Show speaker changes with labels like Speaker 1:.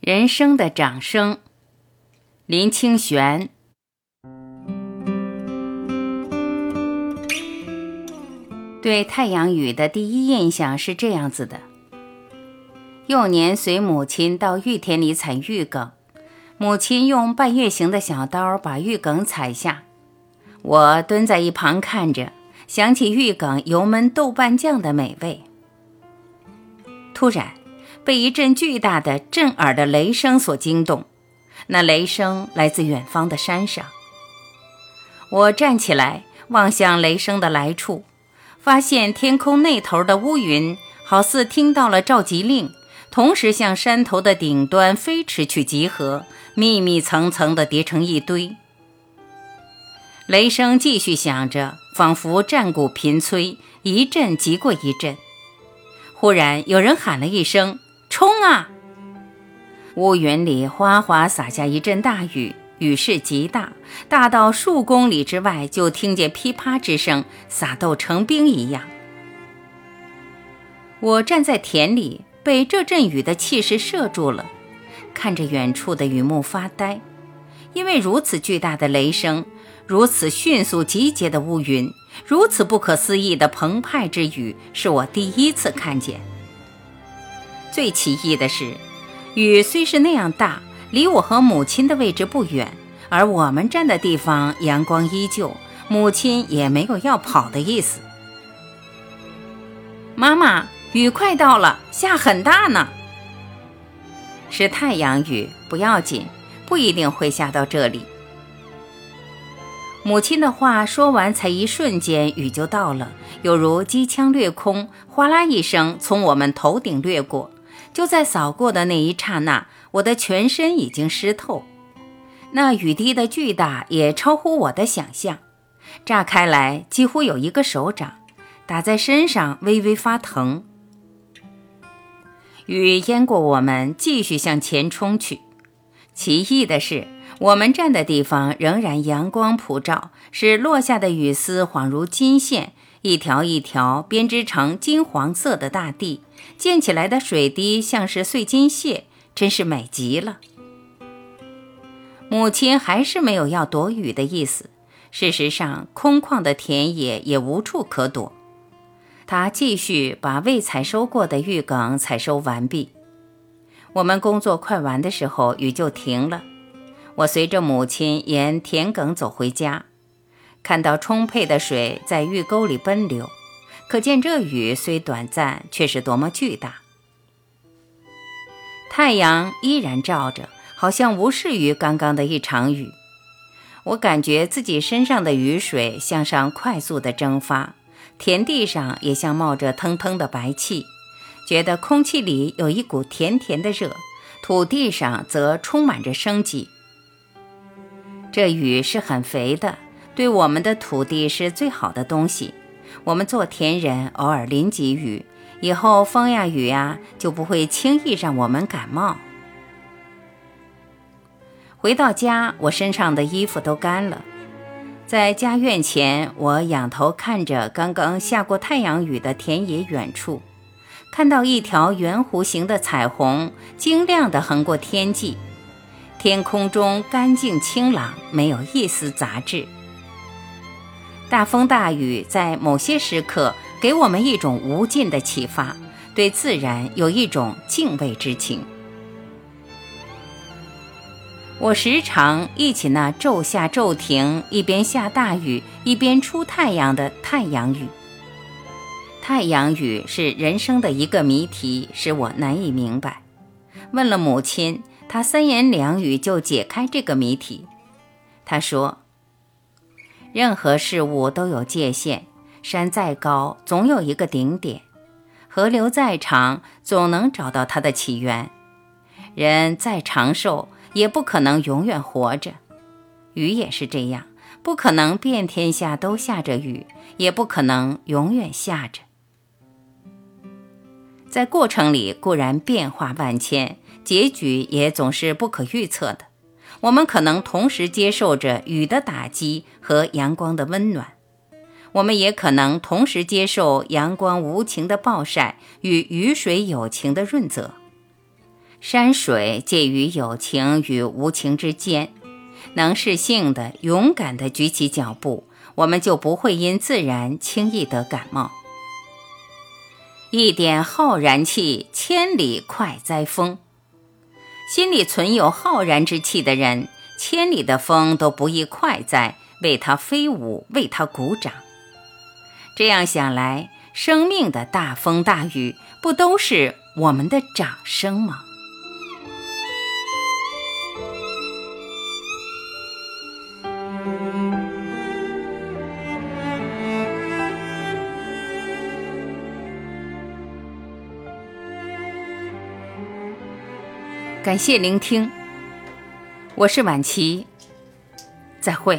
Speaker 1: 人生的掌声，林清玄。对太阳雨的第一印象是这样子的：幼年随母亲到玉田里采玉梗，母亲用半月形的小刀把玉梗采下，我蹲在一旁看着，想起玉梗油焖豆瓣酱的美味。突然。被一阵巨大的震耳的雷声所惊动，那雷声来自远方的山上。我站起来望向雷声的来处，发现天空那头的乌云好似听到了召集令，同时向山头的顶端飞驰去集合，密密层层地叠成一堆。雷声继续响着，仿佛战鼓频催，一阵急过一阵。忽然有人喊了一声。冲啊！乌云里哗哗洒下一阵大雨，雨势极大，大到数公里之外就听见噼啪之声，撒豆成冰一样。我站在田里，被这阵雨的气势射住了，看着远处的雨幕发呆，因为如此巨大的雷声，如此迅速集结的乌云，如此不可思议的澎湃之雨，是我第一次看见。最奇异的是，雨虽是那样大，离我和母亲的位置不远，而我们站的地方阳光依旧，母亲也没有要跑的意思。妈妈，雨快到了，下很大呢。是太阳雨，不要紧，不一定会下到这里。母亲的话说完，才一瞬间，雨就到了，犹如机枪掠空，哗啦一声从我们头顶掠过。就在扫过的那一刹那，我的全身已经湿透。那雨滴的巨大也超乎我的想象，炸开来几乎有一个手掌，打在身上微微发疼。雨淹过我们，继续向前冲去。奇异的是，我们站的地方仍然阳光普照，使落下的雨丝恍如金线。一条一条编织成金黄色的大地，溅起来的水滴像是碎金屑，真是美极了。母亲还是没有要躲雨的意思。事实上，空旷的田野也无处可躲。她继续把未采收过的玉梗采收完毕。我们工作快完的时候，雨就停了。我随着母亲沿田埂走回家。看到充沛的水在玉沟里奔流，可见这雨虽短暂，却是多么巨大。太阳依然照着，好像无视于刚刚的一场雨。我感觉自己身上的雨水向上快速的蒸发，田地上也像冒着腾腾的白气，觉得空气里有一股甜甜的热，土地上则充满着生机。这雨是很肥的。对我们的土地是最好的东西。我们做田人偶尔淋几雨，以后风呀雨呀就不会轻易让我们感冒。回到家，我身上的衣服都干了。在家院前，我仰头看着刚刚下过太阳雨的田野远处，看到一条圆弧形的彩虹，晶亮地横过天际。天空中干净清朗，没有一丝杂质。大风大雨在某些时刻给我们一种无尽的启发，对自然有一种敬畏之情。我时常忆起那骤下骤停，一边下大雨一边出太阳的太阳雨。太阳雨是人生的一个谜题，使我难以明白。问了母亲，她三言两语就解开这个谜题。她说。任何事物都有界限，山再高，总有一个顶点；河流再长，总能找到它的起源；人再长寿，也不可能永远活着。雨也是这样，不可能遍天下都下着雨，也不可能永远下着。在过程里固然变化万千，结局也总是不可预测的。我们可能同时接受着雨的打击和阳光的温暖，我们也可能同时接受阳光无情的暴晒与雨水有情的润泽。山水介于有情与无情之间，能适性的、勇敢的举起脚步，我们就不会因自然轻易得感冒。一点浩然气，千里快哉风。心里存有浩然之气的人，千里的风都不易快哉，为他飞舞，为他鼓掌。这样想来，生命的大风大雨，不都是我们的掌声吗？感谢聆听，我是晚琪，再会。